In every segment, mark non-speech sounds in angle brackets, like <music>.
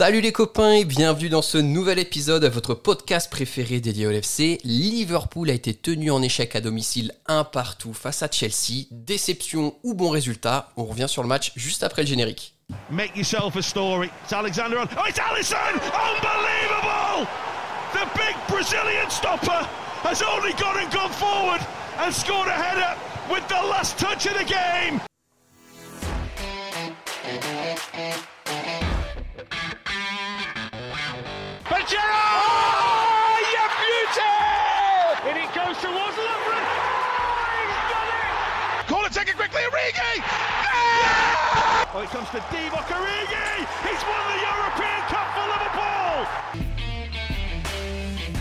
Salut les copains et bienvenue dans ce nouvel épisode de votre podcast préféré dédié au FC. Liverpool a été tenu en échec à domicile un partout face à Chelsea. Déception ou bon résultat On revient sur le match juste après le générique. Make yourself a story. It's Alexander. Oh, it's Allison! Unbelievable! The big Brazilian stopper has only gone and gone forward and scored a header with the last touch of the game.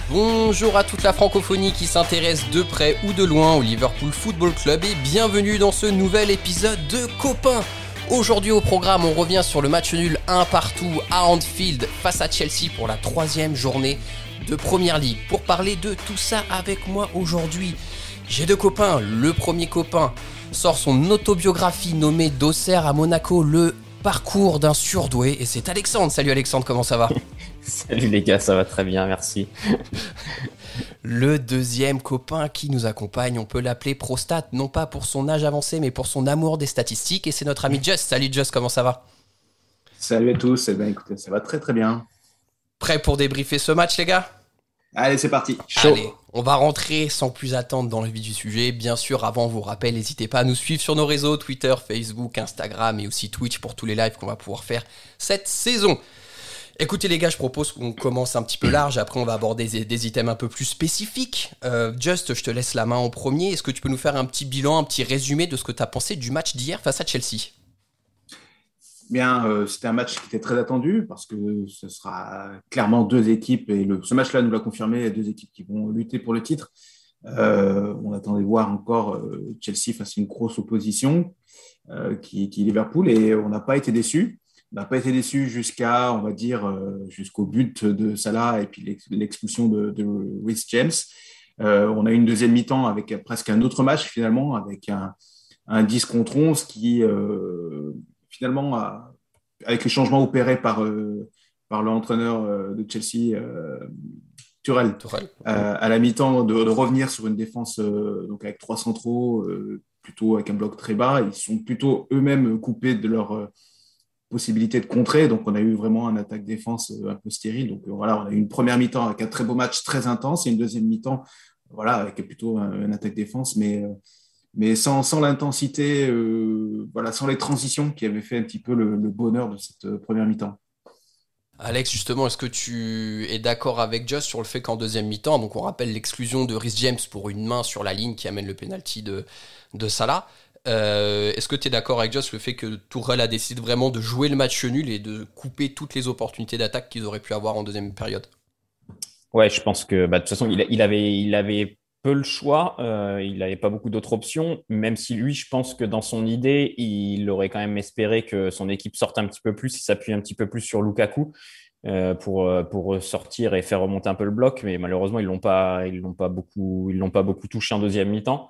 Bonjour à toute la francophonie qui s'intéresse de près ou de loin au Liverpool Football Club et bienvenue dans ce nouvel épisode de Copains. Aujourd'hui au programme, on revient sur le match nul 1 partout à Anfield face à Chelsea pour la troisième journée de Première Ligue. Pour parler de tout ça avec moi aujourd'hui, j'ai deux copains. Le premier copain sort son autobiographie nommée D'Auxerre à Monaco, le parcours d'un surdoué. Et c'est Alexandre. Salut Alexandre, comment ça va? <laughs> Salut les gars, ça va très bien, merci. <laughs> Le deuxième copain qui nous accompagne, on peut l'appeler Prostat, non pas pour son âge avancé, mais pour son amour des statistiques. Et c'est notre ami Just. Salut Just, comment ça va? Salut à tous, eh bien, écoutez, ça va très très bien. Prêt pour débriefer ce match les gars? Allez, c'est parti. Allez, on va rentrer sans plus attendre dans le vif du sujet. Bien sûr, avant vous rappelle, n'hésitez pas à nous suivre sur nos réseaux Twitter, Facebook, Instagram et aussi Twitch pour tous les lives qu'on va pouvoir faire cette saison. Écoutez les gars, je propose qu'on commence un petit peu large, après on va aborder des, items un peu plus spécifiques. Euh, Just, je te laisse la main en premier. Est-ce que tu peux nous faire un petit bilan, un petit résumé de ce que tu as pensé du match d'hier face à Chelsea? Bien, euh, c'était un match qui était très attendu parce que ce sera clairement deux équipes, et ce match-là nous l'a confirmé, deux équipes qui vont lutter pour le titre. Euh, on attendait voir encore euh, Chelsea face à une grosse opposition qui, est Liverpool et on n'a pas été déçus. On n'a pas été déçus jusqu'à, on va dire, jusqu'au but de Salah et puis l'expulsion de, de Rhys James. on a eu une deuxième mi-temps avec presque un autre match finalement, avec un, un 10 contre 11 qui finalement, avec les changements opérés par, euh, par l'entraîneur euh, de Chelsea, euh, Turel, à la mi-temps, de, revenir sur une défense donc avec trois centraux, plutôt avec un bloc très bas. Ils sont plutôt eux-mêmes coupés de leur possibilité de contrer. Donc, on a eu vraiment un attaque-défense un peu stérile. Donc, voilà, on a eu une première mi-temps avec un très beau match très intense et une deuxième mi-temps voilà, avec plutôt un, attaque-défense, mais mais sans, sans l'intensité, euh, voilà, sans les transitions qui avaient fait un petit peu le, bonheur de cette euh, première mi-temps. Alex, justement, est-ce que tu es d'accord avec Just sur le fait qu'en deuxième mi-temps, donc on rappelle l'exclusion de Rhys James pour une main sur la ligne qui amène le penalty de, de Salah, euh, est-ce que tu es d'accord avec Just sur le fait que Tourelle a décidé vraiment de jouer le match nul et de couper toutes les opportunités d'attaque qu'ils auraient pu avoir en deuxième période? Ouais, je pense que bah, de toute façon, il, il, avait, il avait peu le choix. Euh, il n'avait pas beaucoup d'autres options, même si lui, je pense que dans son idée, il aurait quand même espéré que son équipe sorte un petit peu plus, il s'appuie un petit peu plus sur Lukaku euh, pour, euh, pour sortir et faire remonter un peu le bloc. Mais malheureusement, ils l'ont pas, ils l'ont pas beaucoup, ils l'ont pas beaucoup touché en deuxième mi-temps.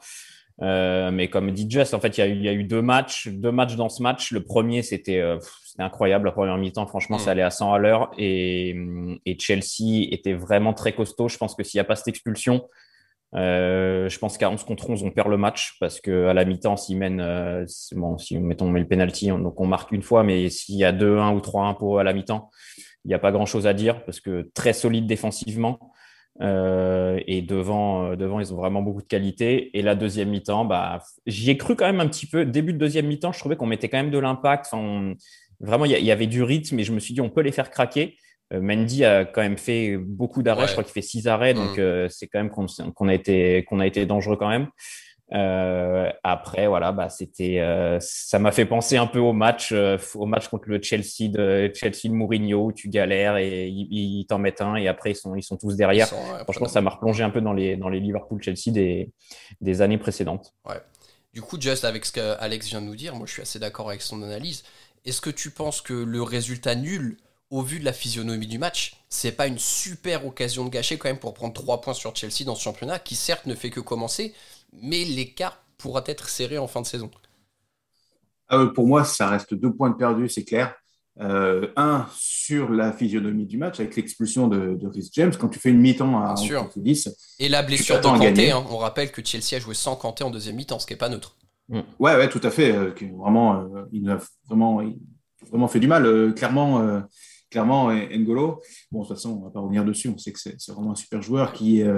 mais comme dit Just, en fait, il y, a eu, il y, a eu, deux matchs, deux matchs dans ce match. Le premier, c'était incroyable. La première mi-temps, franchement, mm. ça allait à 100 à l'heure. Et, et, Chelsea était vraiment très costaud. Je pense que s'il n'y a pas cette expulsion, euh, je pense qu'à 11 contre 11, on perd le match parce que à la mi-temps, s'ils mènent, euh, bon, si mettons, on met le penalty, donc on marque une fois, mais s'il y a 2-1 ou 3-1 pour à la mi-temps, il n'y a pas grand-chose à dire parce que très solide défensivement. Euh, et devant, euh, devant, ils ont vraiment beaucoup de qualité. Et la deuxième mi-temps, bah, j'y ai cru quand même un petit peu. Début de deuxième mi-temps, je trouvais qu'on mettait quand même de l'impact. Enfin, vraiment, il y, y, avait du rythme et je me suis dit, on peut les faire craquer. Euh, Mendy a quand même fait beaucoup d'arrêts. Je crois qu'il fait six arrêts, donc mm. euh, c'est quand même qu'on a été qu'on a été dangereux quand même. Euh, après, voilà, bah, c'était, euh, ça m'a fait penser un peu au match, au match contre le Chelsea de Chelsea de Mourinho où tu galères et ils, t'en mettent un et après ils sont, ils sont tous derrière. Franchement, ça m'a replongé un peu dans les, dans les Liverpool Chelsea des, des années précédentes. Ouais. Du coup, juste avec ce qu'Alex vient de nous dire, moi je suis assez d'accord avec son analyse. Est-ce que tu penses que le résultat nul au vu de la physionomie du match, c'est pas une super occasion de gâcher quand même pour prendre 3 points sur Chelsea dans ce championnat qui certes ne fait que commencer, mais l'écart pourra être serré en fin de saison. Ah pour moi, ça reste deux points de perdu, c'est clair. Euh, un, sur la physionomie du match, avec l'expulsion de, de Rhys James. Quand tu fais une mi-temps à 10, Et la blessure de Kanté. Hein. On rappelle que Chelsea a joué sans Kanté en deuxième mi-temps, ce qui n'est pas neutre. Mm. Ouais, ouais, tout à fait. Euh, vraiment, euh, il a vraiment, vraiment fait du mal. clairement, clairement, N'Golo. Bon, de toute façon, on ne va pas revenir dessus. On sait que c'est vraiment un super joueur qui est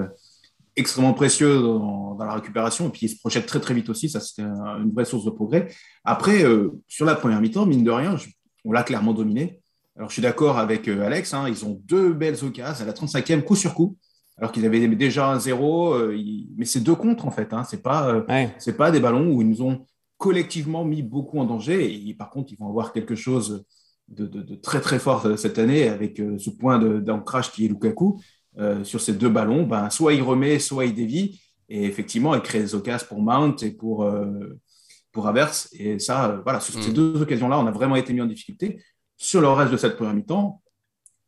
extrêmement précieux dans, la récupération et puis il se projette très très vite aussi. Ça, c'était une vraie source de progrès. Après, sur la première mi-temps, mine de rien, je on l'a clairement dominé. Alors, je suis d'accord avec euh, Alex, hein, ils ont deux belles occasions à la 35e, coup sur coup, alors qu'ils avaient déjà un zéro. Euh, mais c'est deux contre, en fait. Hein, ce n'est pas, euh, pas des ballons où ils nous ont collectivement mis beaucoup en danger. Et par contre, ils vont avoir quelque chose de, très, très fort cette année avec ce point d'ancrage qui est Lukaku. sur ces deux ballons, ben, soit il remet, soit il dévie. Et effectivement, il crée des occasions pour Mount et pour, pour Averse. Et ça, euh, voilà, sur ces mm. deux occasions-là, on a vraiment été mis en difficulté. Sur le reste de cette première mi-temps,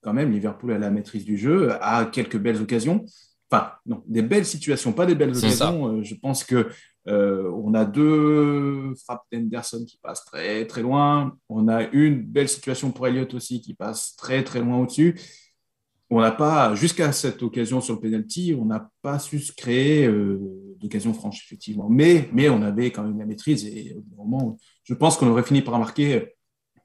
quand même, Liverpool a la maîtrise du jeu, a quelques belles occasions. Enfin, non, des belles situations, pas des belles occasions. Euh, je pense que euh, on a deux frappes d'Henderson qui passent très très loin. On a une belle situation pour Elliott aussi qui passe très très loin au-dessus. On n'a pas, jusqu'à cette occasion sur le penalty, on n'a pas su se créer d'occasion franche, effectivement. Mais, mais on avait quand même la maîtrise et au moment, je pense qu'on aurait fini par marquer,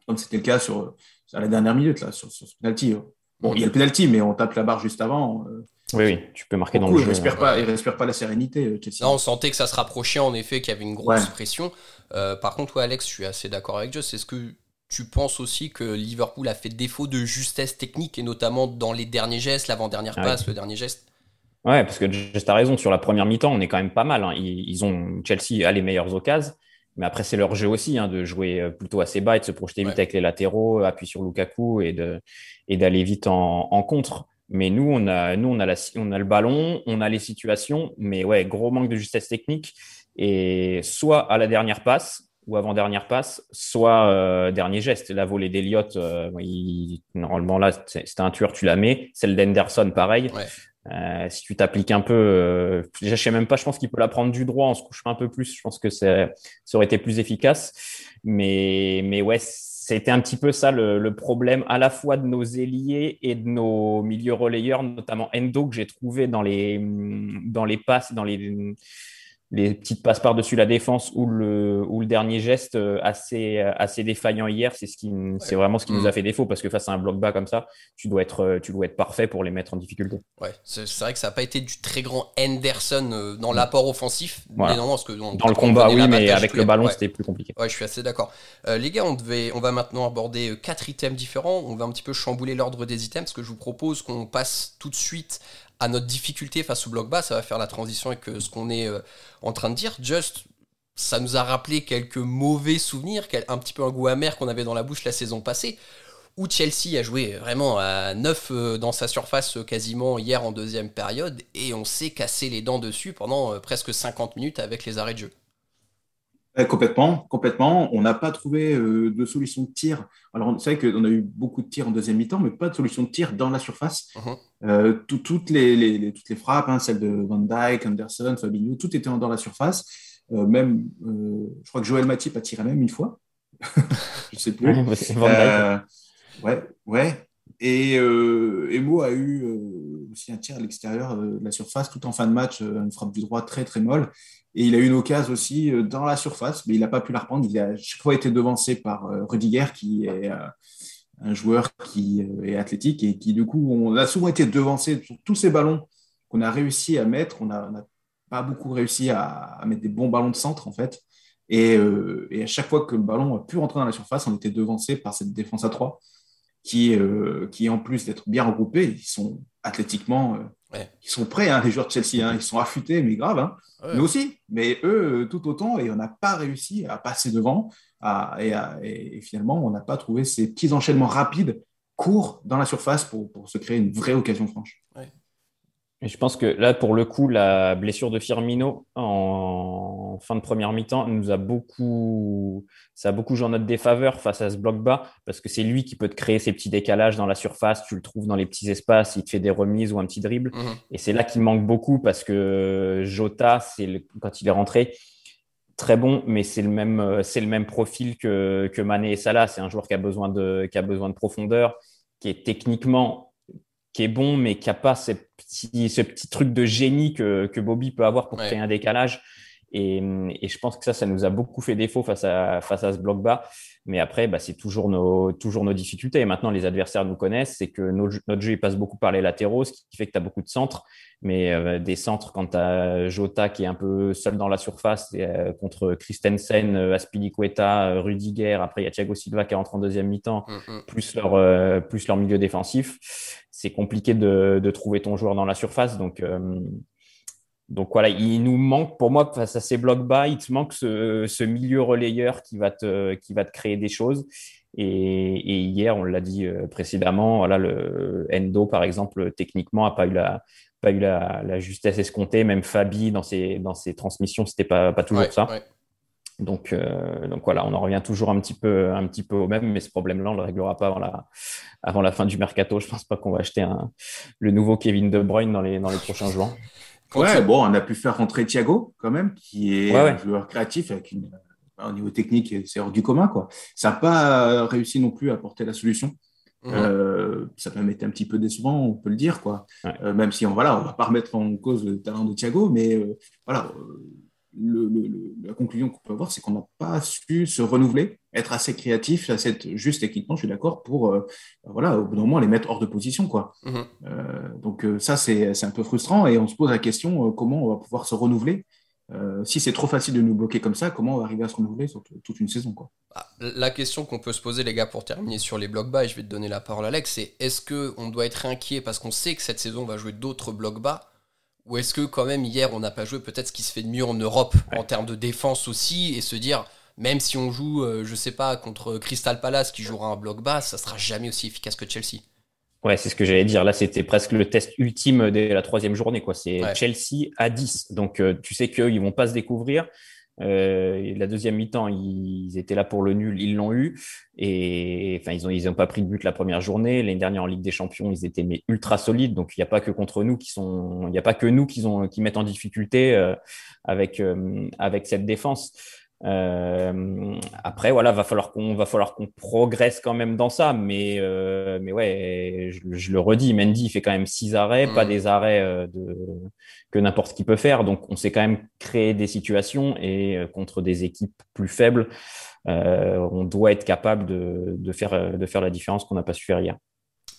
comme c'était le cas sur, à la dernière minute, là, sur, ce penalty. Bon, il y a le penalty, mais on tape la barre juste avant. Euh. Oui, oui, tu peux marquer dans le jeu. Il respire pas, il respire pas la sérénité, euh, Chelsea. Non, on sentait que ça se rapprochait, en effet, qu'il y avait une grosse pression. Euh, par contre, toi, Alex, je suis assez d'accord avec Joe. C'est ce que tu penses aussi que Liverpool a fait défaut de justesse technique, et notamment dans les derniers gestes, l'avant-dernière passe, le dernier geste Ouais, parce que juste à raison, sur la première mi-temps, on est quand même pas mal. Hein. Ils, ont Chelsea a les meilleures occasions, mais après c'est leur jeu aussi hein, de jouer euh, plutôt assez bas et de se projeter vite avec les latéraux, appuyer sur Lukaku et de et d'aller vite en, en, contre. Mais nous, on a nous on a la, on a le ballon, on a les situations, mais ouais, gros manque de justesse technique et soit à la dernière passe ou avant-dernière passe, soit euh, dernier geste. La volée d'Eliott, euh, normalement là, c'était un tueur, tu la mets. Celle d'Henderson, pareil. Ouais. Euh, si tu t'appliques un peu, je sais même pas, je pense qu'il peut la prendre du droit, on se couche un peu plus, je pense que ça aurait été plus efficace. Mais, mais ouais, c'était un petit peu ça le, problème à la fois de nos ailiers et de nos milieux relayeurs, notamment Endo que j'ai trouvé dans les, dans les passes, dans les les petites passes par-dessus la défense ou le, ou le dernier geste euh, assez, euh, assez défaillant hier, c'est ce qui, c'est vraiment ce qui nous a mm. fait défaut parce que face à un bloc bas comme ça, tu dois être, euh, tu dois être parfait pour les mettre en difficulté. Ouais, c'est, vrai que ça n'a pas été du très grand Henderson dans l'apport offensif. Mais non, parce que dans le combat, oui, mais avec le ballon, c'était plus compliqué. Ouais, je suis assez d'accord. les gars, on, devait, on va maintenant aborder quatre items différents. On va un petit peu chambouler l'ordre des items parce que je vous propose qu'on passe tout de suite à notre difficulté face au bloc bas, ça va faire la transition avec euh, ce qu'on est euh, en train de dire. Just, ça nous a rappelé quelques mauvais souvenirs, un petit peu un goût amer qu'on avait dans la bouche la saison passée, où Chelsea a joué vraiment à 9 euh, dans sa surface quasiment hier en deuxième période, et on s'est cassé les dents dessus pendant presque 50 minutes avec les arrêts de jeu complètement, complètement. On n'a pas trouvé euh, de solution de tir. Alors, c'est vrai qu'on a eu beaucoup de tirs en deuxième mi-temps, mais pas de solution de tir dans la surface. Uh-huh. Euh, toutes, les, toutes les frappes, hein, celles de Van Dyke, Anderson, Fabinho, tout était dans la surface. Euh, même, je crois que Joël Matip a tiré même une fois. <laughs> je ne sais plus. ouais, ouais. Et, et Mo a eu aussi un tir à l'extérieur de la surface, tout en fin de match, une frappe du droit très très molle. Et il a eu une occasion aussi euh, dans la surface, mais il n'a pas pu la reprendre. Il a chaque fois été devancé par euh, Rudiger, qui est euh, un joueur qui est athlétique et qui, du coup, on a souvent été devancé sur tous ces ballons qu'on a réussi à mettre. On n'a pas beaucoup réussi à, mettre des bons ballons de centre, en fait. Et, à chaque fois que le ballon a pu rentrer dans la surface, on était devancé par cette défense à 3 qui, qui en plus d'être bien regroupés, ils sont athlétiquement ils sont prêts, hein, les joueurs de Chelsea. Hein. ils sont affûtés, mais grave. Hein. Nous aussi. Mais eux, tout autant. Et on n'a pas réussi à passer devant. et, finalement, on n'a pas trouvé ces petits enchaînements rapides, courts, dans la surface pour, pour se créer une vraie occasion franche. Je pense que là, pour le coup, la blessure de Firmino en fin de première mi-temps nous a beaucoup, ça a beaucoup joué en notre défaveur face à ce bloc bas parce que c'est lui qui peut te créer ces petits décalages dans la surface. Tu le trouves dans les petits espaces, il te fait des remises ou un petit dribble. Mhm. Et c'est là qu'il manque beaucoup parce que Jota, c'est quand il est rentré, très bon, mais c'est le même, c'est le même profil que, que Mané et Salah. C'est un joueur qui a besoin de, qui a besoin de profondeur, qui est techniquement, qui est bon, mais qui n'a pas ce petit, ce petit truc de génie que, que Bobby peut avoir pour créer un décalage. Et, et, je pense que ça, ça nous a beaucoup fait défaut face à, face à ce bloc bas. Mais après, bah, c'est toujours nos, toujours nos difficultés. Et maintenant, les adversaires nous connaissent. C'est que notre, notre, jeu, il passe beaucoup par les latéraux, ce qui fait que tu as beaucoup de centres. Mais euh, des centres, quand tu as Jota qui est un peu seul dans la surface euh, contre Christensen, euh, Aspilicueta, euh, Rudiger, après il y a Thiago Silva qui rentre en deuxième mi-temps, mm -hmm. plus, leur, euh, plus leur milieu défensif, c'est compliqué de, de, trouver ton joueur dans la surface. Donc, donc voilà, il nous manque, pour moi, face à ces blocs bas, il te manque ce, ce milieu relayeur qui va, te, qui va te créer des choses. Et, et hier, on l'a dit précédemment, voilà, le Endo, par exemple, techniquement, n'a pas eu la, pas eu la, la, justesse escomptée. Même Fabi, dans ses, dans ses transmissions, c'était pas, pas toujours ouais, ça. Ouais. Donc, euh, donc voilà, on en revient toujours un petit peu, un petit peu au même, mais ce problème-là, on le réglera pas avant la, avant la fin du mercato. Je pense pas qu'on va acheter un, le nouveau Kevin De Bruyne dans les, dans les prochains jours. Ouais, bon, on a pu faire rentrer Thiago quand même, qui est ouais, ouais. un joueur créatif avec une, au niveau technique, c'est hors du commun quoi. Ça n'a pas réussi non plus à apporter la solution. Mmh. Euh, ça peut être un petit peu décevant, on peut le dire, quoi. Euh, même si on voilà, on va pas remettre en cause le talent de Thiago, mais euh, voilà, le, le, la conclusion qu'on peut avoir, c'est qu'on n'a pas su se renouveler, être assez créatif, assez juste techniquement, je suis d'accord, pour voilà, au bout d'un moment les mettre hors de position, quoi. Mmh. donc ça, c'est un peu frustrant et on se pose la question comment on va pouvoir se renouveler euh, si c'est trop facile de nous bloquer comme ça, comment on va arriver à se renouveler sur toute une saison quoi ah, La question qu'on peut se poser, les gars, pour terminer sur les blocs bas, et je vais te donner la parole, Alex, c'est est-ce qu'on doit être inquiet parce qu'on sait que cette saison on va jouer d'autres blocs bas Ou est-ce que, quand même, hier, on n'a pas joué peut-être ce qui se fait de mieux en Europe ouais. en termes de défense aussi et se dire, même si on joue, euh, je sais pas, contre Crystal Palace qui jouera un bloc bas, ça sera jamais aussi efficace que Chelsea Ouais, c'est ce que j'allais dire. Là, c'était presque le test ultime de la troisième journée. quoi. C'est ouais. Chelsea à 10. Donc, euh, tu sais qu'ils vont pas se découvrir. Euh, la deuxième mi-temps, ils étaient là pour le nul, ils l'ont eu. Et enfin, ils n'ont ont pas pris de but la première journée. L'année dernière en Ligue des Champions, ils étaient ultra solides. Donc, il n'y a pas que contre nous qui sont, il n'y a pas que nous qui mettent en difficulté euh, avec, euh, avec cette défense. Euh, après, voilà, va falloir qu'on va falloir qu'on progresse quand même dans ça, mais euh, mais ouais, je, je, le redis, Mendy il fait quand même six arrêts, mmh. pas des arrêts euh, de que n'importe qui peut faire, donc on s'est quand même créé des situations et euh, contre des équipes plus faibles, on doit être capable de, de faire de faire la différence qu'on n'a pas su faire hier.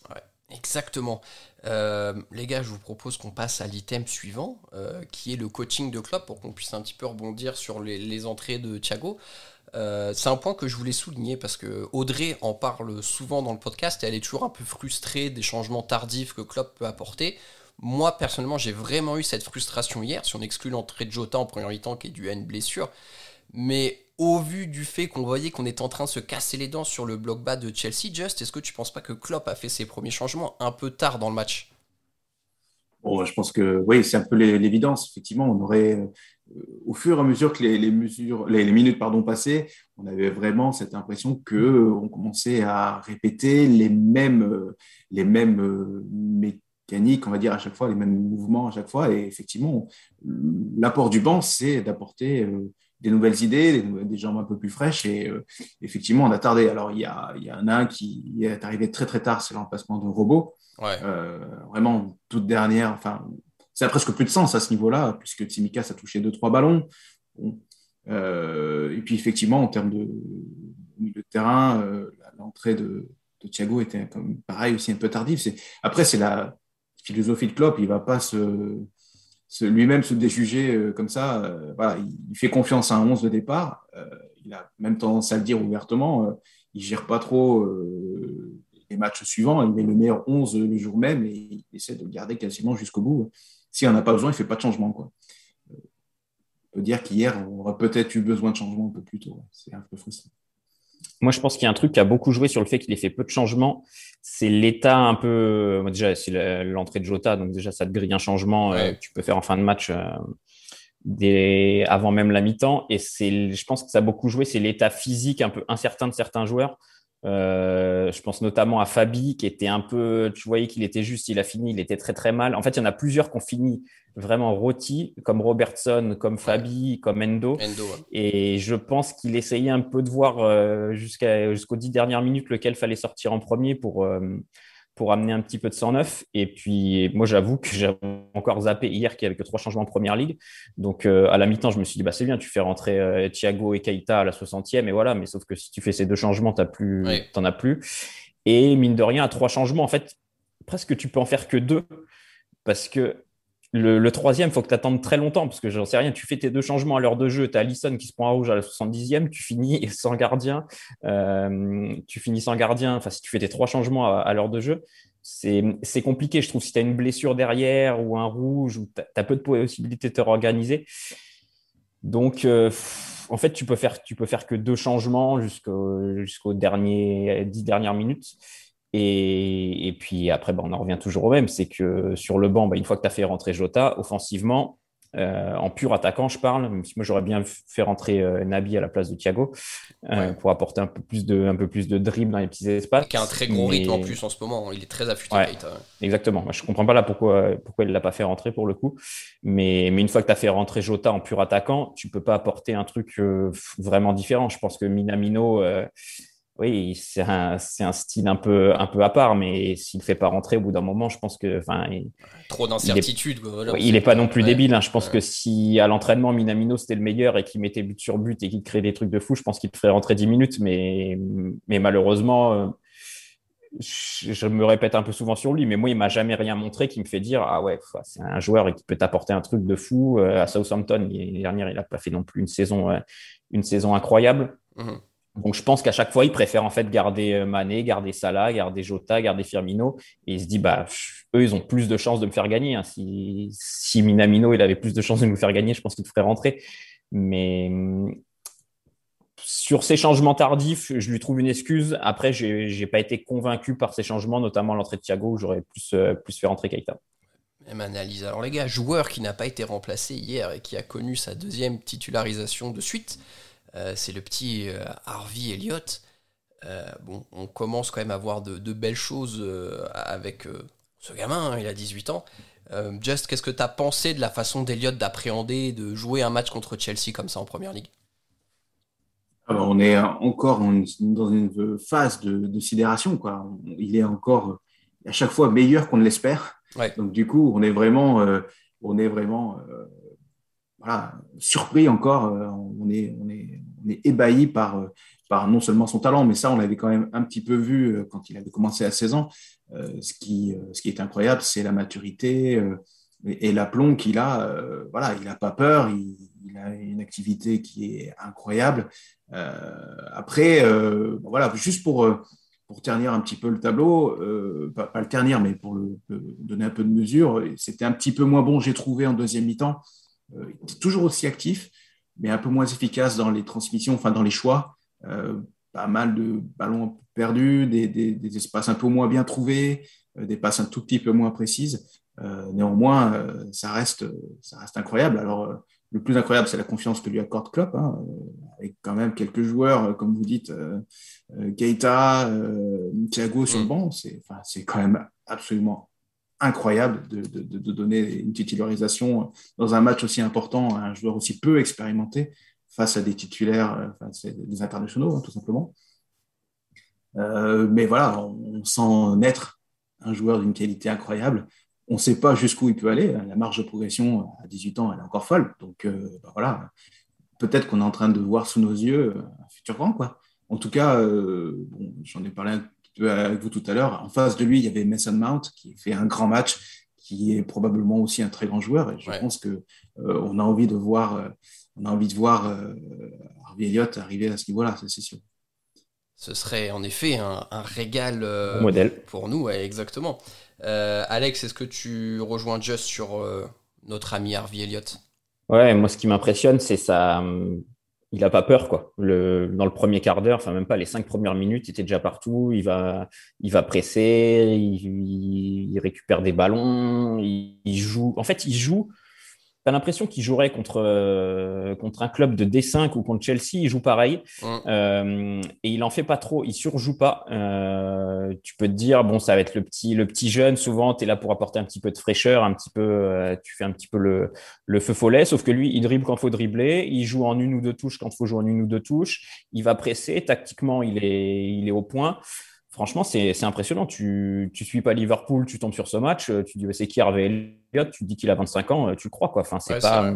Ouais, exactement. Euh, les gars, je vous propose qu'on passe à l'item suivant, euh, qui est le coaching de Klopp, pour qu'on puisse un petit peu rebondir sur les, entrées de Thiago. Euh, c'est un point que je voulais souligner parce que Audrey en parle souvent dans le podcast et elle est toujours un peu frustrée des changements tardifs que Klopp peut apporter. Moi, personnellement, j'ai vraiment eu cette frustration hier, si on exclut l'entrée de Jota en première mi-temps qui est due à une blessure. Mais au vu du fait qu'on voyait qu'on est en train de se casser les dents sur le bloc bas de Chelsea, Just, est-ce que tu penses pas que Klopp a fait ses premiers changements un peu tard dans le match? Bon, je pense que oui, c'est un peu l'évidence. Effectivement, on aurait, euh, au fur et à mesure que les, minutes pardon passaient, on avait vraiment cette impression que euh, on commençait à répéter les mêmes, euh, les mêmes euh, mécaniques, on va dire à chaque fois, les mêmes mouvements à chaque fois. Et effectivement, l'apport du banc, c'est d'apporter des nouvelles idées, des, des, jambes un peu plus fraîches. Et euh, effectivement, on a tardé. Alors, il y, a, il y en a un qui est arrivé très très tard, c'est l'emplacement d'un robot. Ouais. Euh, vraiment, toute dernière. Enfin, ça a presque plus de sens à ce niveau-là, puisque Tsimikas a touché deux trois ballons. Bon. Euh, et puis, effectivement, en termes de milieu de terrain, l'entrée de, de, Thiago était comme pareil aussi un peu tardive. Après, c'est la philosophie de Klopp. Il va pas se lui-même se déjuger euh, comme ça. Euh, il, fait confiance à un 11 de départ. Euh, il a même tendance à le dire ouvertement. il gère pas trop les matchs suivants. Il met le meilleur 11 le jour même et il essaie de le garder quasiment jusqu'au bout. S'il n'en a pas besoin, il fait pas de changement. On peut dire qu'hier, on aurait peut-être eu besoin de changement un peu plus tôt. C'est un peu frustrant. Moi, je pense qu'il y a un truc qui a beaucoup joué sur le fait qu'il ait fait peu de changements. C'est l'état un peu. Déjà, c'est l'entrée de Jota, donc déjà, ça te grille un changement ouais. euh, que tu peux faire en fin de match euh, des... avant même la mi-temps. Et c'est, je pense que ça a beaucoup joué. C'est l'état physique un peu incertain de certains joueurs. Euh, je pense notamment à Fabi qui était un peu, tu voyais qu'il était juste, il a fini, il était très très mal. En fait, il y en a plusieurs qui ont fini vraiment rôti, comme Robertson, comme Fabi, comme Endo. Et je pense qu'il essayait un peu de voir euh, jusqu'à, jusqu'aux dix dernières minutes lequel fallait sortir en premier pour, euh, pour amener un petit peu de 109. Et puis, moi, j'avoue que j'ai encore zappé hier qu'il n'y avait que trois changements en première ligue. Donc, euh, à la mi-temps, je me suis dit, bah, c'est bien, tu fais rentrer euh, Thiago et Keita à la 60e. Et voilà, mais sauf que si tu fais ces deux changements, tu plus, n'en as plus. Et mine de rien, à trois changements, en fait, presque tu peux en faire que deux. Parce que le, troisième, il faut que tu attendes très longtemps parce que j'en sais rien. Tu fais tes deux changements à l'heure de jeu. Tu as Allison qui se prend à rouge à la 70e. Tu finis <laughs> sans gardien. Euh, tu finis sans gardien. Enfin, si tu fais tes trois changements à, l'heure de jeu, c'est compliqué. Je trouve si tu as une blessure derrière ou un rouge, ou tu as, peu de possibilités de te réorganiser. Donc, euh, en fait, tu peux faire, tu peux faire que deux changements jusqu'aux derniers dix dernières minutes. Et, puis après, bah, on en revient toujours au même, c'est que sur le banc, bah, une fois que tu as fait rentrer Jota, offensivement, euh, en pur attaquant, je parle, même si moi j'aurais bien fait rentrer euh, Nabi à la place de Thiago euh, pour apporter un peu plus de, un peu plus de dribble dans les petits espaces. Qui a un très gros rythme en plus en ce moment, il est très affûté. Exactement, moi, je comprends pas là pourquoi, pourquoi il l'a pas fait rentrer pour le coup, mais, mais une fois que tu as fait rentrer Jota en pur attaquant, tu peux pas apporter un truc vraiment différent. Je pense que Minamino oui, c'est un, un, style un peu, un peu à part, mais s'il ne fait pas rentrer au bout d'un moment, je pense que. Trop d'incertitude. Il n'est pas non plus débile. Hein. Je pense que si à l'entraînement, Minamino c'était le meilleur et qu'il mettait but sur but et qu'il créait des trucs de fou, je pense qu'il ferait rentrer 10 minutes. Mais, mais malheureusement, euh, je, me répète un peu souvent sur lui, mais moi, il m'a jamais rien montré qui me fait dire Ah ouais, c'est un joueur qui peut t'apporter un truc de fou. Euh, à Southampton, l'année dernière, il n'a pas fait non plus une saison, euh, une saison incroyable. Mmh. Donc je pense qu'à chaque fois, il préfère en fait garder euh, Mané, garder Salah, garder Jota, garder Firmino. Et il se dit, bah, eux, ils ont plus de chances de me faire gagner. Hein. Si, si, Minamino, il avait plus de chances de nous faire gagner, je pense qu'il ferait rentrer. Mais sur ces changements tardifs, je lui trouve une excuse. Après, je n'ai pas été convaincu par ces changements, notamment l'entrée de Thiago, où j'aurais plus, euh, plus fait rentrer Keita. Même analyse. Alors les gars, joueur qui n'a pas été remplacé hier et qui a connu sa deuxième titularisation de suite, euh, c'est le petit euh, Harvey Elliott. Euh, bon, on commence quand même à voir de, belles choses avec ce gamin, hein, il a 18 ans. Just, qu'est-ce que tu as pensé de la façon d'Eliott d'appréhender, de jouer un match contre Chelsea comme ça en première ligue? On est encore dans une phase de, sidération. Quoi. Il est encore à chaque fois meilleur qu'on ne l'espère. Donc, du coup, on est vraiment, on est vraiment voilà, surpris encore. on, est, on, est, on est ébahi par, euh, par non seulement son talent, mais ça, on l'avait quand même un petit peu vu euh, quand il avait commencé à 16 ans. Euh, ce, qui, ce qui est incroyable, c'est la maturité et, l'aplomb qu'il a. voilà, il n'a pas peur, il, a une activité qui est incroyable. après, voilà, juste pour, pour ternir un petit peu le tableau, pas, le ternir, mais pour donner un peu de mesure, c'était un petit peu moins bon, j'ai trouvé en deuxième mi-temps. Était toujours aussi actif, mais un peu moins efficace dans les transmissions, enfin dans les choix. Euh, pas mal de ballons perdus, des, des, espaces un peu moins bien trouvés, euh, des passes un tout petit peu moins précises. Euh, néanmoins, ça, reste, ça reste incroyable. Alors, le plus incroyable, c'est la confiance que lui accorde Klopp, hein, avec quand même quelques joueurs, comme vous dites, Keita, Thiago sur le mm. banc. C'est enfin, quand même absolument incroyable de, donner une titularisation dans un match aussi important à un joueur aussi peu expérimenté face à des titulaires, euh, enfin, des internationaux, hein, tout simplement. Euh, mais voilà, on sent naître un joueur d'une qualité incroyable. On ne sait pas jusqu'où il peut aller. La marge de progression à 18 ans, elle est encore folle. Donc euh, bah voilà, peut-être qu'on est en train de voir sous nos yeux un futur grand. Quoi. En tout cas, j'en ai parlé un avec vous tout à l'heure. En face de lui, il y avait Mason Mount qui fait un grand match, qui est probablement aussi un très grand joueur. Et je pense que euh, on a envie de voir, euh, on a envie de voir euh, Harvey Elliott arriver à ce niveau-là, c'est sûr. Ce serait en effet un, régal modèle pour nous, exactement. Alex, est-ce que tu rejoins Just sur notre ami Harvey Elliott? Ouais, moi ce qui m'impressionne, c'est sa, il n'a pas peur quoi. Le, dans le premier quart d'heure, enfin même pas les cinq premières minutes, il était déjà partout. Il va, il va presser, il, récupère des ballons, il, joue. En fait, il joue as l'impression qu'il jouerait contre, euh, contre un club de D5 ou contre Chelsea, il joue pareil. Euh, et il en fait pas trop, il surjoue pas. Euh, tu peux te dire, bon, ça va être le petit, le petit jeune, souvent, tu es là pour apporter un petit peu de fraîcheur, un petit peu, tu fais un petit peu le, le feu follet, sauf que lui, il dribble quand il faut dribbler, il joue en une ou deux touches quand il faut jouer en une ou deux touches, il va presser, tactiquement, il est, il est au point franchement, c'est impressionnant. Tu ne suis pas Liverpool, tu tombes sur ce match, tu dis c'est qui Harvey Elliott, tu dis qu'il a 25 ans, tu le crois. Quoi. Enfin, c'est pas.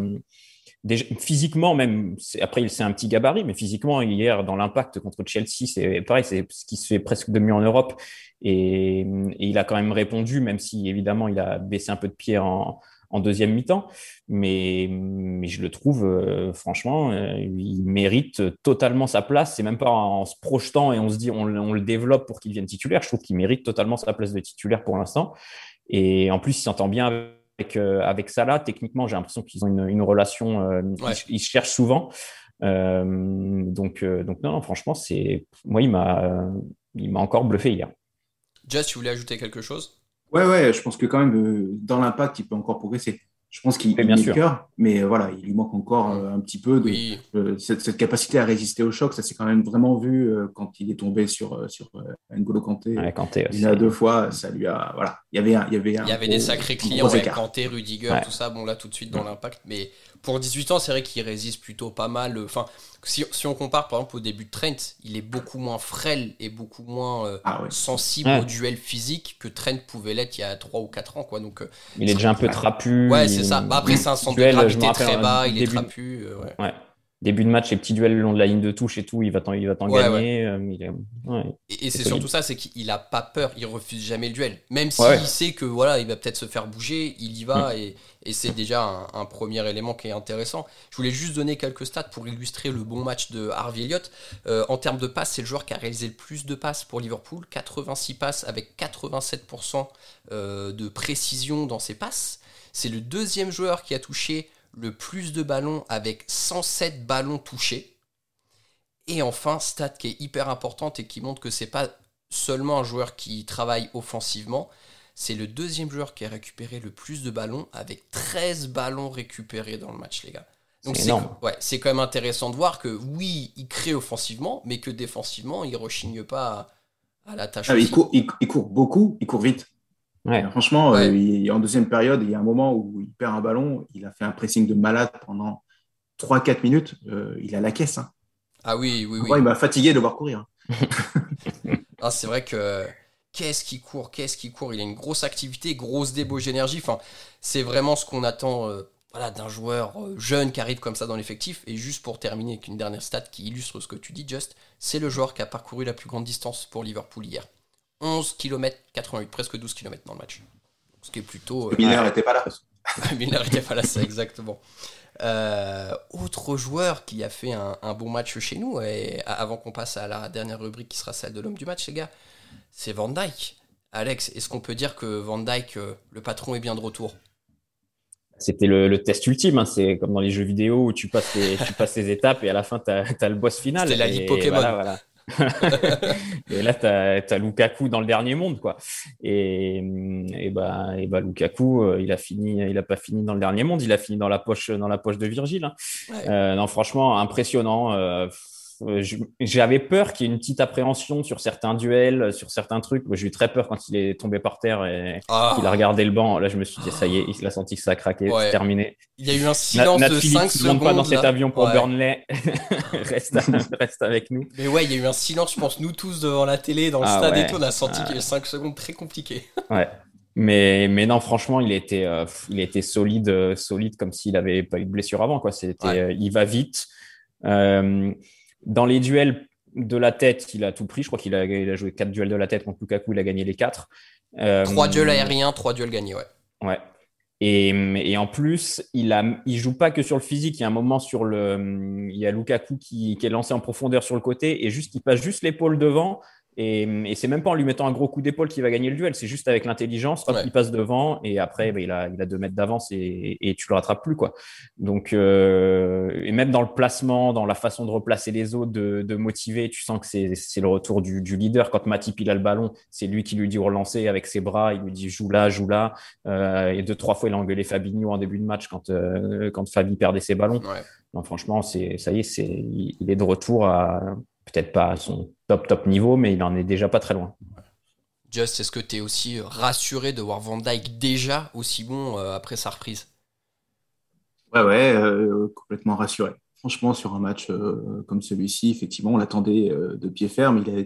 Déjà, physiquement, même, après, c'est un petit gabarit, mais physiquement, hier, dans l'impact contre Chelsea, c'est pareil, c'est ce qui se fait presque de mieux en Europe. Et, et, il a quand même répondu, même si évidemment, il a baissé un peu de pied en, en deuxième mi-temps. Mais, mais je le trouve, euh, franchement, euh, il mérite totalement sa place. C'est même pas en se projetant et on se dit on, le développe pour qu'il vienne titulaire. Je trouve qu'il mérite totalement sa place de titulaire pour l'instant. Et en plus, il s'entend bien avec, euh, avec Salah. Techniquement, j'ai l'impression qu'ils ont une, relation, ils, se cherchent souvent. donc, donc non, non, franchement, c'est moi, il m'a, il m'a encore bluffé hier. Jess, tu voulais ajouter quelque chose? Ouais, ouais, je pense que quand même, euh, dans l'impact, il peut encore progresser. Je pense qu'il a le cœur, mais euh, voilà, il lui manque encore euh, un petit peu de cette, capacité à résister au choc. Ça s'est quand même vraiment vu quand il est tombé sur sur N'Golo Kanté. Ouais, Kanté il a deux fois, ça lui a voilà, il y avait il y avait il y avait des sacrés clients, avec Kanté, Rudiger, tout ça. Bon là, tout de suite dans l'impact, mais pour 18 ans, c'est vrai qu'il résiste plutôt pas mal. Enfin, si, on compare par exemple au début de Trent, il est beaucoup moins frêle et beaucoup moins euh, ah sensible au duel physique que Trent pouvait l'être il y a 3 ou 4 ans. Quoi. Donc, euh, il est déjà un peu trapu. Ouais, c'est ça. Bah, après, c'est un centre de gravité très bas, il est trapu. Euh, ouais début de match, les petits duels le long de la ligne de touche et tout, il va t'en, il va t'en gagner. Euh, et, c'est surtout ça, c'est qu'il a pas peur, il refuse jamais le duel. Même s'il sait que voilà, il va peut-être se faire bouger, il y va mm. et, c'est déjà un, premier élément qui est intéressant. Je voulais juste donner quelques stats pour illustrer le bon match de Harvey Elliott. Euh, en termes de passes, c'est le joueur qui a réalisé le plus de passes pour Liverpool, 86 passes avec 87% euh, de précision dans ses passes. C'est le deuxième joueur qui a touché le plus de ballons avec 107 ballons touchés. Et enfin, stat qui est hyper importante et qui montre que c'est pas seulement un joueur qui travaille offensivement, c'est le deuxième joueur qui a récupéré le plus de ballons avec 13 ballons récupérés dans le match, les gars. Donc c'est ouais, c'est quand même intéressant de voir que oui, il crée offensivement, mais que défensivement, il rechigne pas à, la tâche. Ah, il, court, il, court, beaucoup, il court vite. Franchement, euh, en deuxième période, il y a un moment où il perd un ballon, il a fait un pressing de malade pendant 3-4 minutes, euh, il a la caisse. Hein. Ah oui, oui, oui. il m'a fatigué de voir courir. <laughs> ah, c'est vrai que qu'est-ce qui court, qu'est-ce qui court? Il a une grosse activité, grosse débauche d'énergie. Enfin, c'est vraiment ce qu'on attend euh, voilà, d'un joueur jeune qui arrive comme ça dans l'effectif. Et juste pour terminer avec une dernière stat qui illustre ce que tu dis, Just, c'est le joueur qui a parcouru la plus grande distance pour Liverpool hier. 11 km 88, presque 12 km dans le match. Ce qui est plutôt. Euh, Milner n'était pas là. <laughs> Milner n'était pas là, c'est exactement. Euh, autre joueur qui a fait un, bon match chez nous, et avant qu'on passe à la dernière rubrique qui sera celle de l'homme du match, les gars, c'est Van Dyke. Alex, est-ce qu'on peut dire que Van Dyke, euh, le patron, est bien de retour? C'était le, test ultime. Hein. C'est comme dans les jeux vidéo où tu passes les, tu passes les étapes et à la fin, tu as, le boss final. C'était la Ligue Pokémon. voilà. <laughs> et là, tu as, Lukaku dans le dernier monde, quoi. Et, et, bah, et bah, Lukaku, euh, il a fini, il a pas fini dans le dernier monde, il a fini dans la poche, dans la poche de Virgile. Hein. Euh, non, franchement, impressionnant. Euh, euh, j'avais peur qu'il y ait une petite appréhension sur certains duels, sur certains trucs. J'ai eu très peur quand il est tombé par terre et ah. qu'il a regardé le banc. Là, je me suis dit, ça y est, il a senti que ça a craqué, c'est terminé. Il y a eu un silence de 5 secondes. pas dans cet avion pour Burnley. <laughs> reste, <laughs> reste, avec nous. Mais ouais, il y a eu un silence, je pense, nous tous devant la télé, dans le ah stade et tout, on a senti qu'il y avait 5 secondes très compliquées. <laughs> ouais. Mais, mais non, franchement, il était, euh, il était solide, euh, solide comme s'il n'avait pas eu de blessure avant. Quoi. C'était, il va vite. Dans les duels de la tête, il a tout pris. Je crois qu'il a, il a joué quatre duels de la tête contre Lukaku, il a gagné les quatre. Euh, trois duels aériens, trois duels gagnés, ouais. Ouais. Et, et, en plus, il il joue pas que sur le physique. Il y a un moment sur le, il y a Lukaku qui, qui est lancé en profondeur sur le côté et juste, il passe juste l'épaule devant Et, et c'est même pas en lui mettant un gros coup d'épaule qu'il va gagner le duel, c'est juste avec l'intelligence, il passe devant et après bah, il, a, il a deux mètres d'avance et, et, tu le rattrapes plus. quoi. Donc, euh, et même dans le placement, dans la façon de replacer les autres, de, de motiver, tu sens que c'est le retour du, du, leader. Quand Matip il a le ballon, c'est lui qui lui dit relancer avec ses bras, il lui dit joue là, joue là. Euh, et deux, trois fois, il a engueulé Fabinho en début de match quand, euh, quand Fabi perdait ses ballons. Ouais. franchement, c'est ça y est, c'est il est de retour à peut-être pas à son top top niveau, mais il en est déjà pas très loin. Just, est-ce que tu es aussi rassuré de voir Van Dyke déjà aussi bon euh, après sa reprise? Ouais, ouais, euh, complètement rassuré. Franchement, sur un match euh, comme celui-ci, effectivement, on l'attendait de pied ferme. Il a,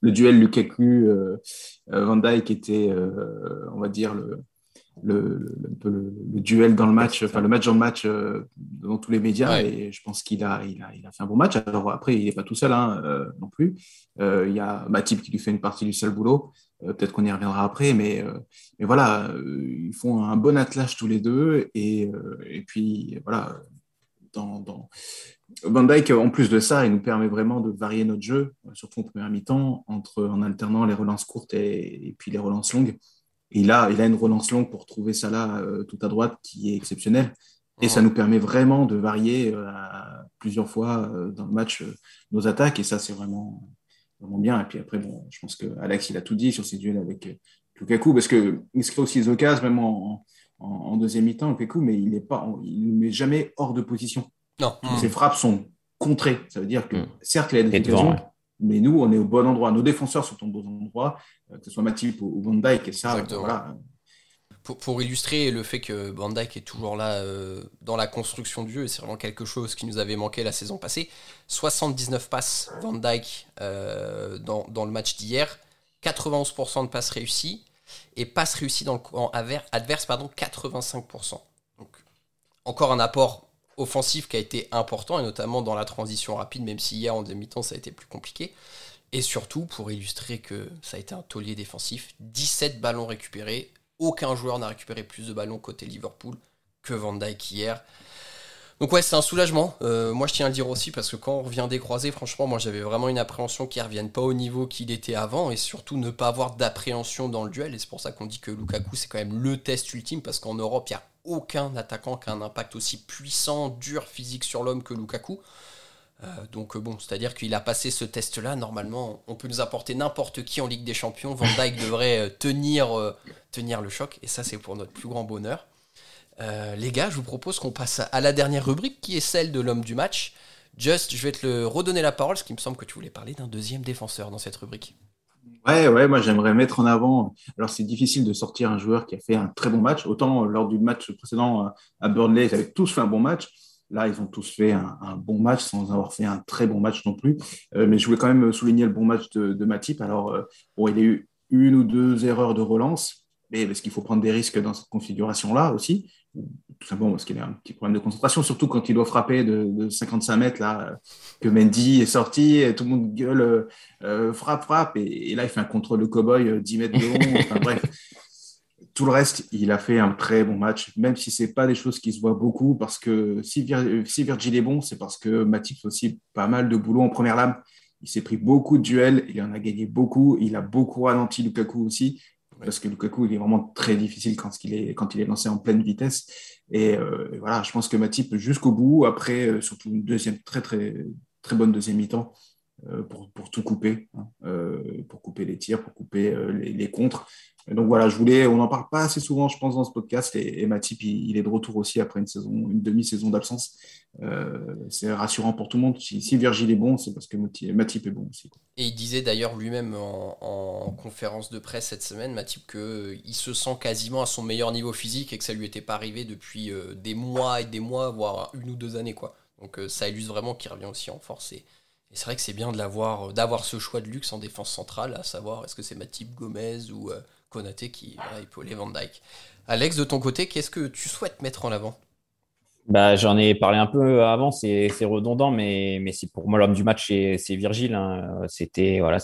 le duel Lukaku-Van Dyke était, on va dire, le, le, le, duel dans le match, enfin le match dans le match euh, dans tous les médias. Et je pense qu'il a, il a, il a, fait un bon match. Alors après, il n'est pas tout seul hein, euh, non plus. Euh, il y a Matip qui lui fait une partie du seul boulot. Peut-être qu'on y reviendra après, mais, mais voilà, ils font un bon attelage tous les deux. Et, et puis voilà, dans, dans... Van Dyke, en plus de ça, il nous permet vraiment de varier notre jeu, surtout en première mi-temps, entre, en alternant les relances courtes et, et puis les relances longues il a, il a une relance longue pour trouver ça là euh, tout à droite qui est exceptionnelle. Et ça nous permet vraiment de varier euh, plusieurs fois euh, dans le match nos attaques. Et ça, c'est vraiment, vraiment bien. Et puis après, bon, je pense que Alex, il a tout dit sur ses duels avec Lukaku, parce qu'il se crée aussi des occasions, même en, en, deuxième mi-temps, Lukaku, mais il ne met jamais hors de position. Non. Ses frappes sont contrées. Ça veut dire que, mm. certes, il a des occasions, mais nous, on est au bon endroit. Nos défenseurs sont au bon endroit, euh, que ce soit Matip ou, Van Dyke. Et ça, voilà. Pour, illustrer le fait que Van Dyke est toujours là euh, dans la construction du jeu, et c'est vraiment quelque chose qui nous avait manqué la saison passée, 79 passes Van Dyke euh, dans, dans, le match d'hier, 91% de passes réussies, et passes réussies dans le camp adverse, pardon, 85%. Donc, encore un apport offensif qui a été important, et notamment dans la transition rapide, même si hier en demi-temps ça a été plus compliqué. Et surtout, pour illustrer que ça a été un taulier défensif, 17 ballons récupérés. Aucun joueur n'a récupéré plus de ballons côté Liverpool que Van Dijk hier. Donc ouais, c'est un soulagement. Euh, moi, je tiens à le dire aussi parce que quand on revient des croisés, franchement, moi, j'avais vraiment une appréhension qu'il ne revienne pas au niveau qu'il était avant et surtout ne pas avoir d'appréhension dans le duel. Et c'est pour ça qu'on dit que Lukaku, c'est quand même le test ultime parce qu'en Europe, il n'y a aucun attaquant qui a un impact aussi puissant, dur, physique sur l'homme que Lukaku. Euh, donc bon, c'est-à-dire qu'il a passé ce test-là. Normalement, on peut nous apporter n'importe qui en Ligue des Champions. Van Dijk <laughs> devrait euh, tenir, tenir le choc et ça, c'est pour notre plus grand bonheur. Euh, les gars, je vous propose qu'on passe à la dernière rubrique qui est celle de l'homme du match. Just, je vais te le redonner la parole, parce qu'il me semble que tu voulais parler d'un deuxième défenseur dans cette rubrique. Ouais, ouais, moi j'aimerais mettre en avant. Alors c'est difficile de sortir un joueur qui a fait un très bon match. Autant lors du match précédent à Burnley, ils avaient tous fait un bon match. Là, ils ont tous fait un, bon match sans avoir fait un très bon match non plus. Euh, mais je voulais quand même souligner le bon match de, de Matip. Alors, euh, bon, il a eu une ou deux erreurs de relance, mais parce qu'il faut prendre des risques dans cette configuration-là aussi tout simplement parce qu'il a un petit problème de concentration, surtout quand il doit frapper de, 55 mètres, là, que Mendy est sorti, et tout le monde gueule, euh, frappe, frappe, et, là, il fait un contrôle de cow-boy 10 euh, mètres de long, <laughs> enfin bref. Tout le reste, il a fait un très bon match, même si ce n'est pas des choses qui se voient beaucoup, parce que si, Virgil est bon, c'est parce que Matip fait aussi pas mal de boulot en première lame. Il s'est pris beaucoup de duels, il en a gagné beaucoup, il a beaucoup ralenti Lukaku aussi parce que Lukaku, il est vraiment très difficile quand il est, quand il est lancé en pleine vitesse. Et euh, voilà, je pense que Matip, jusqu'au bout, après, euh, surtout une deuxième, très, très, très bonne deuxième mi-temps, pour, pour, tout couper, hein, pour couper les tirs, pour couper les, les, contres donc voilà, je voulais, on n'en parle pas assez souvent, je pense, dans ce podcast. Et, Matip, il, est de retour aussi après une saison, une demi-saison d'absence. Euh, c'est rassurant pour tout le monde. Si, Virgile est bon, c'est parce que Matip est bon aussi. Et il disait d'ailleurs lui-même en, conférence de presse cette semaine, Matip, qu'il euh, se sent quasiment à son meilleur niveau physique et que ça lui était pas arrivé depuis euh, des mois et des mois, voire une ou deux années. Donc ça illustre vraiment qu'il revient aussi en force. Et, c'est vrai que c'est bien de l'avoir, d'avoir ce choix de luxe en défense centrale, à savoir est-ce que c'est Matip Gomez ou Konaté qui voilà, épaulait Van Dyke. Alex, de ton côté, qu'est-ce que tu souhaites mettre en avant? Bah, J'en ai parlé un peu avant, c'est redondant, mais, mais pour moi, l'homme du match, c'est Virgile. Hein. C'était, voilà,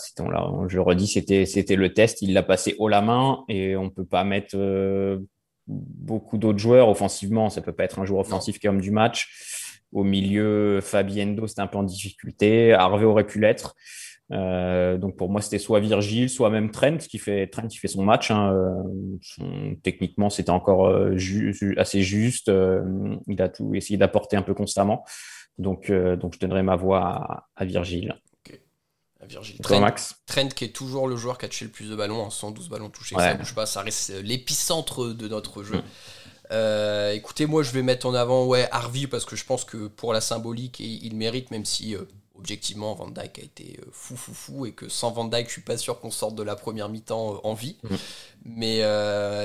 on, je le redis, c'était le test. Il l'a passé haut la main et on ne peut pas mettre euh, beaucoup d'autres joueurs offensivement. Ça ne peut pas être un joueur offensif qui est homme du match. Au milieu, Fabiendo, c'était un peu en difficulté. Harvey aurait pu l'être. donc pour moi, c'était soit Virgile, soit même Trent qui fait, Trent qui fait son match. Hein, techniquement, c'était encore assez juste. il a tout essayé d'apporter un peu constamment. Donc, donc je donnerai ma voix à, à Virgile. Virgile. Trent, Trent, qui est toujours le joueur qui a touché le plus de ballons, en 112 ballons touchés, ça bouge pas, ça reste l'épicentre de notre jeu. Mm. Euh, écoutez, moi je vais mettre en avant ouais, Harvey parce que je pense que pour la symbolique, il mérite, même si euh, objectivement Van Dyke a été euh, fou fou fou et que sans Van Dyke, je suis pas sûr qu'on sorte de la première mi-temps en vie. Mm. Mais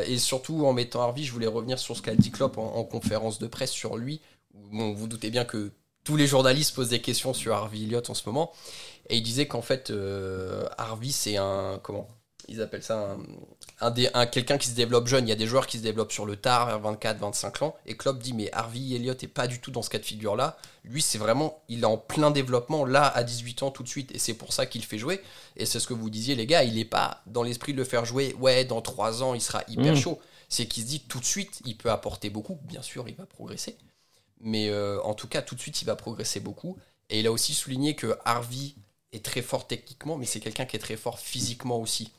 et surtout en mettant Harvey, je voulais revenir sur ce qu'a dit Klopp en, conférence de presse sur lui. Bon, vous doutez bien que tous les journalistes posent des questions sur Harvey Elliott en ce moment. Et il disait qu'en fait, Harvey, c'est un. Comment Ils appellent ça un, un, quelqu'un qui se développe jeune. Il y a des joueurs qui se développent sur le tard, vers 24, 25 ans. Et Klopp dit Mais Harvey Elliott est pas du tout dans ce cas de figure-là. Lui, c'est vraiment. Il est en plein développement, là, à 18 ans, tout de suite. Et c'est pour ça qu'il fait jouer. Et c'est ce que vous disiez, les gars. Il n'est pas dans l'esprit de le faire jouer. Ouais, dans 3 ans, il sera hyper mmh. chaud. C'est qu'il se dit tout de suite, il peut apporter beaucoup. Bien sûr, il va progresser. Mais euh, en tout cas, tout de suite, il va progresser beaucoup. Et il a aussi souligné que Harvey est très fort techniquement, mais c'est quelqu'un qui est très fort physiquement aussi.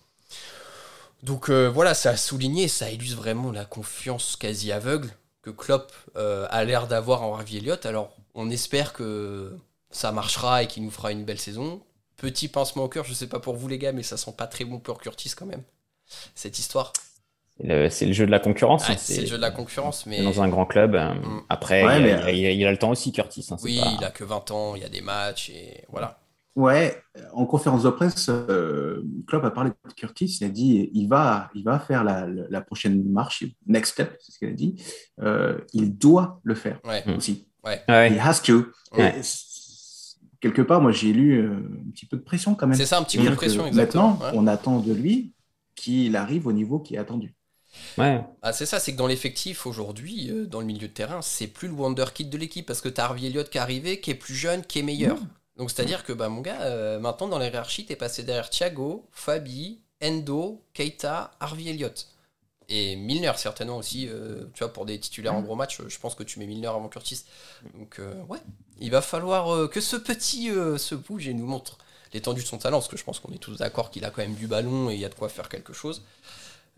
Donc euh, voilà, ça a souligné, ça illustre vraiment la confiance quasi aveugle que Klopp euh, a l'air d'avoir en Harvey Elliott. Alors on espère que ça marchera et qu'il nous fera une belle saison. Petit pincement au cœur, je sais pas pour vous les gars, mais ça sent pas très bon pour Curtis quand même, cette histoire. C'est le jeu de la concurrence. Hein, c'est le jeu de la concurrence, mais dans un grand club. Euh, mm. Après, il, a, le temps aussi, Curtis. Hein, oui, il a que 20 ans, il y a des matchs et voilà. Ouais, en conférence de presse, euh, Klopp a parlé de Curtis. Il a dit il va, il va faire la, la prochaine marche, next step, c'est ce qu'il a dit. Euh, il doit le faire aussi. Ouais. Il has to. quelque part, moi, j'ai lu euh, un petit peu de pression quand même. C'est ça, un petit peu de pression, exactement. Maintenant, on attend de lui qu'il arrive au niveau qui est attendu. Ouais. Ah, c'est ça, c'est que dans l'effectif aujourd'hui, euh, dans le milieu de terrain, c'est plus le wonder kid de l'équipe parce que tu as Harvey Elliott qui est arrivé, qui est plus jeune, qui est meilleur. Donc c'est-à-dire que bah, mon gars, euh, maintenant dans la hiérarchie, t'es passé derrière Thiago, Fabi, Endo, Keita, Harvey Elliott. Et Milner certainement aussi, euh, tu vois, pour des titulaires en gros match, je pense que tu mets Milner avant Curtis. Donc euh, ouais, il va falloir que ce petit se bouge et nous montre l'étendue de son talent, parce que je pense qu'on est tous d'accord qu'il a quand même du ballon et il y a de quoi faire quelque chose.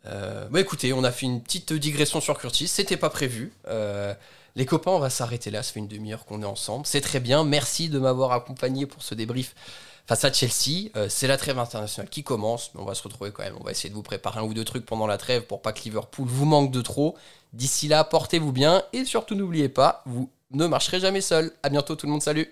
bah écoutez, on a fait une petite digression sur Curtis, c'était pas prévu. Les copains, on va s'arrêter là. Ça fait une demi-heure qu'on est ensemble. C'est très bien. Merci de m'avoir accompagné pour ce débrief face à Chelsea. Euh, c'est la trêve internationale qui commence, mais on va se retrouver quand même. On va essayer de vous préparer un ou deux trucs pendant la trêve pour pas que Liverpool vous manque de trop. D'ici là, portez-vous bien et surtout n'oubliez pas, vous ne marcherez jamais seul. À bientôt tout le monde. Salut.